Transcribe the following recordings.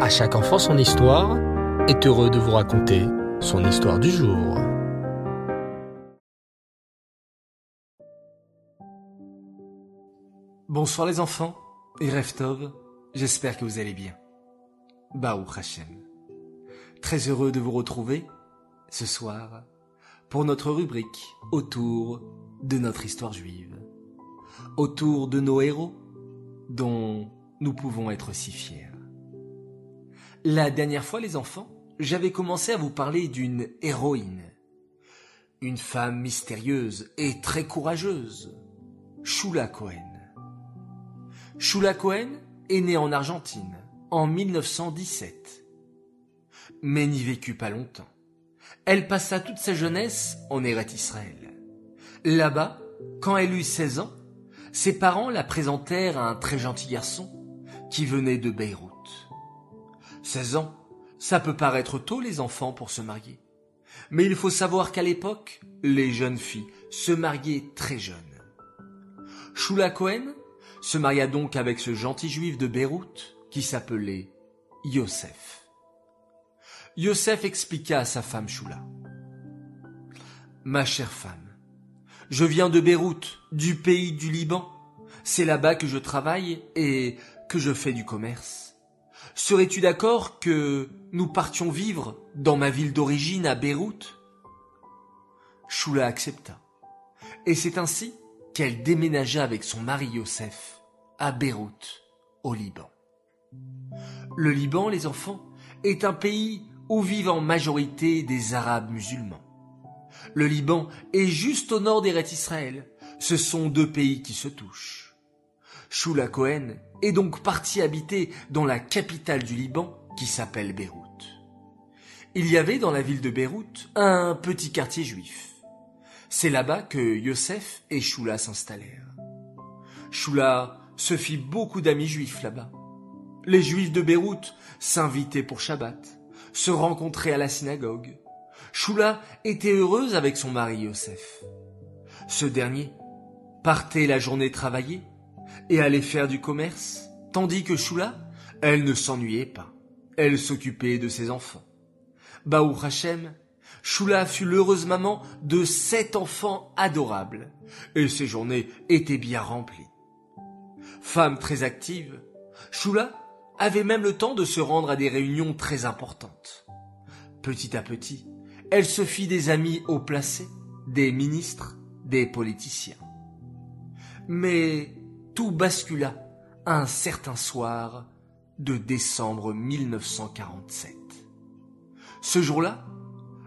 À chaque enfant son histoire est heureux de vous raconter son histoire du jour. Bonsoir les enfants et Reftov, j'espère que vous allez bien. Baou Hashem. Très heureux de vous retrouver ce soir pour notre rubrique autour de notre histoire juive, autour de nos héros dont nous pouvons être si fiers. La dernière fois, les enfants, j'avais commencé à vous parler d'une héroïne, une femme mystérieuse et très courageuse, Shula Cohen. Shula Cohen est née en Argentine en 1917, mais n'y vécut pas longtemps. Elle passa toute sa jeunesse en Eret Israël. Là-bas, quand elle eut 16 ans, ses parents la présentèrent à un très gentil garçon qui venait de Beyrouth. 16 ans, ça peut paraître tôt les enfants pour se marier. Mais il faut savoir qu'à l'époque, les jeunes filles se mariaient très jeunes. Shula Cohen se maria donc avec ce gentil juif de Beyrouth qui s'appelait Yosef. Yosef expliqua à sa femme Shula. Ma chère femme, je viens de Beyrouth, du pays du Liban. C'est là-bas que je travaille et que je fais du commerce. Serais-tu d'accord que nous partions vivre dans ma ville d'origine à Beyrouth? Shula accepta. Et c'est ainsi qu'elle déménagea avec son mari Yosef à Beyrouth, au Liban. Le Liban, les enfants, est un pays où vivent en majorité des Arabes musulmans. Le Liban est juste au nord d'Eret Israël. Ce sont deux pays qui se touchent. Shula Cohen est donc parti habiter dans la capitale du Liban qui s'appelle Beyrouth. Il y avait dans la ville de Beyrouth un petit quartier juif. C'est là-bas que Yosef et Shula s'installèrent. Shula se fit beaucoup d'amis juifs là-bas. Les juifs de Beyrouth s'invitaient pour Shabbat, se rencontraient à la synagogue. Shula était heureuse avec son mari Yosef. Ce dernier partait la journée travailler et allait faire du commerce, tandis que Shula, elle ne s'ennuyait pas. Elle s'occupait de ses enfants. Baou Hachem, Shula fut l'heureuse maman de sept enfants adorables, et ses journées étaient bien remplies. Femme très active, Shula avait même le temps de se rendre à des réunions très importantes. Petit à petit, elle se fit des amis haut placés, des ministres, des politiciens. Mais tout bascula un certain soir de décembre 1947. Ce jour-là,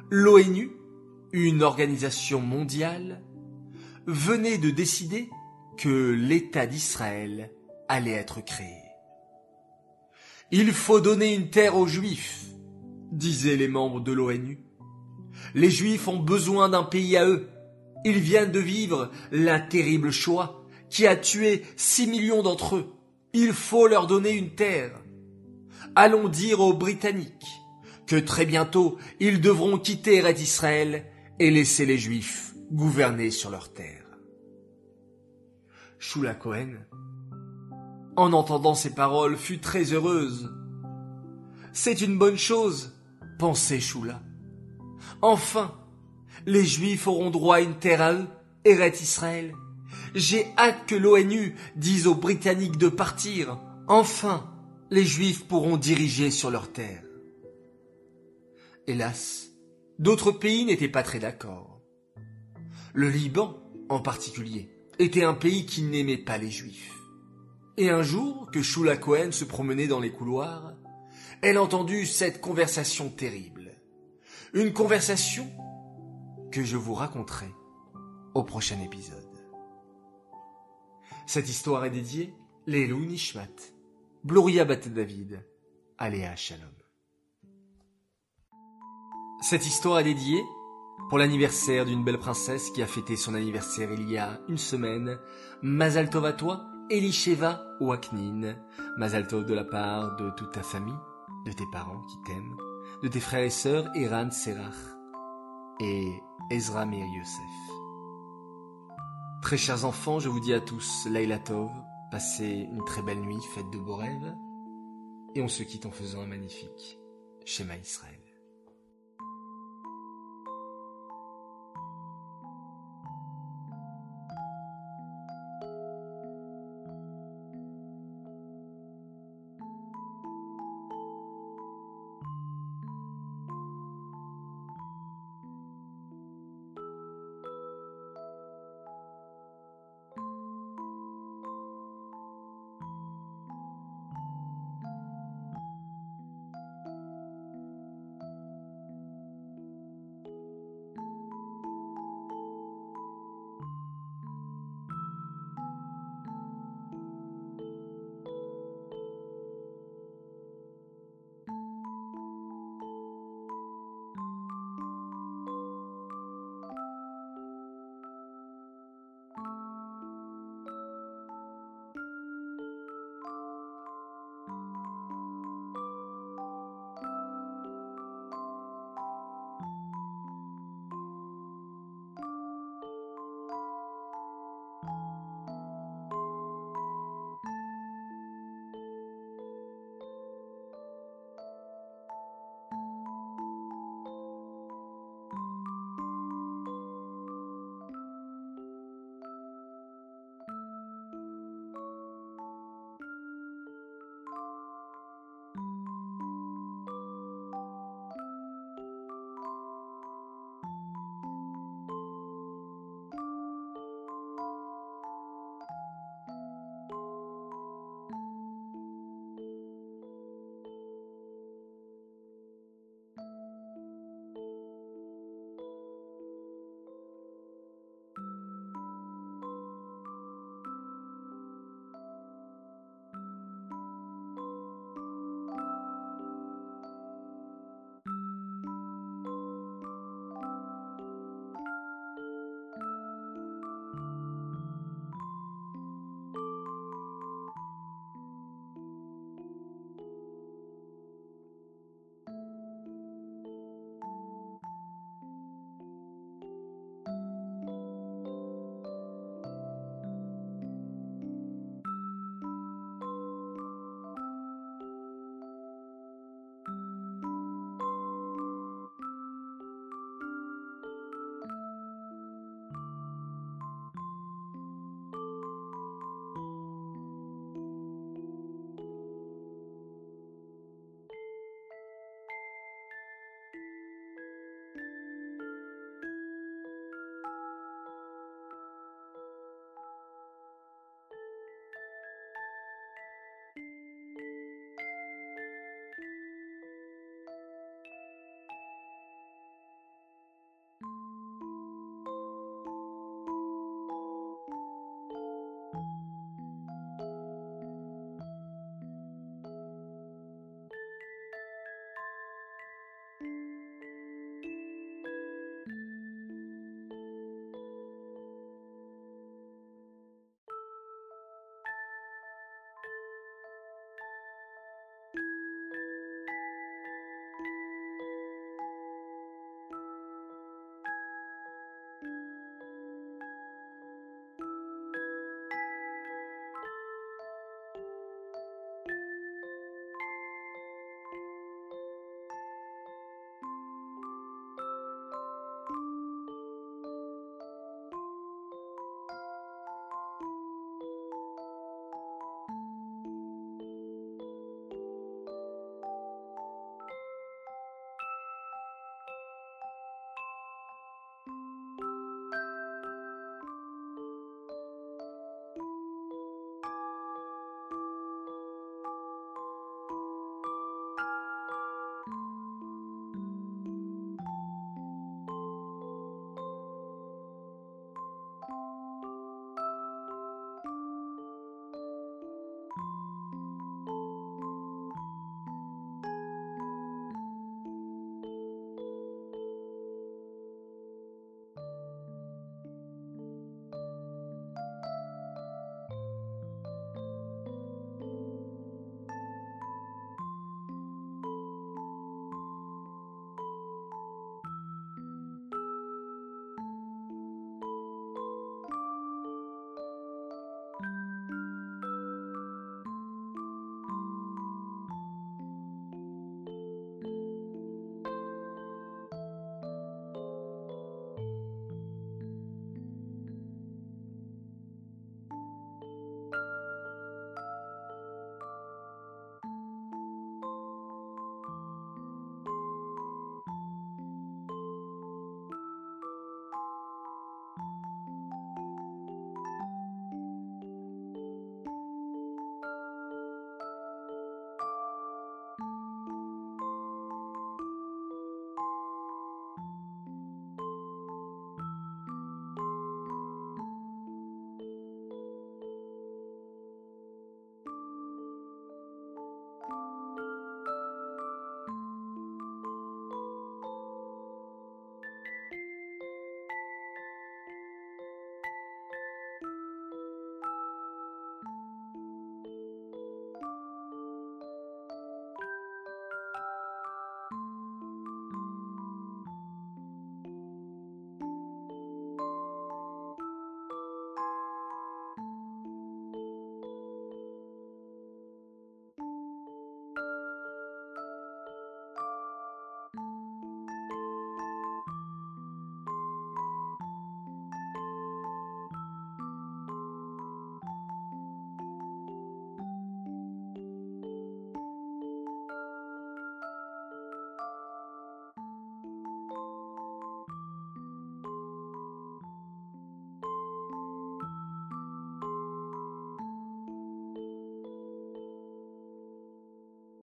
l'ONU, une organisation mondiale, venait de décider que l'État d'Israël allait être créé. Il faut donner une terre aux Juifs, disaient les membres de l'ONU. Les Juifs ont besoin d'un pays à eux. Ils viennent de vivre la terrible Shoah qui a tué six millions d'entre eux. Il faut leur donner une terre. Allons dire aux Britanniques que très bientôt ils devront quitter Red Israël et laisser les Juifs gouverner sur leur terre. Shula Cohen, en entendant ces paroles, fut très heureuse. C'est une bonne chose, pensait Shula. Enfin, les Juifs auront droit à une terre à eux, Eret Israël. J'ai hâte que l'ONU dise aux Britanniques de partir. Enfin, les Juifs pourront diriger sur leur terre. Hélas, d'autres pays n'étaient pas très d'accord. Le Liban, en particulier, était un pays qui n'aimait pas les Juifs. Et un jour que Shula Cohen se promenait dans les couloirs, elle entendit cette conversation terrible. Une conversation que je vous raconterai au prochain épisode. Cette histoire est dédiée Lelou Nishmat, Bat David, Aléa Shalom. Cette histoire est dédiée pour l'anniversaire d'une belle princesse qui a fêté son anniversaire il y a une semaine. Mazal Tov à toi, Elisheva Waknin. Mazal Tov de la part de toute ta famille, de tes parents qui t'aiment, de tes frères et sœurs Eran Serach et Ezra Meir Yosef. Très chers enfants, je vous dis à tous Laila Tov, passez une très belle nuit, faites de beaux rêves. Et on se quitte en faisant un magnifique schéma Israël.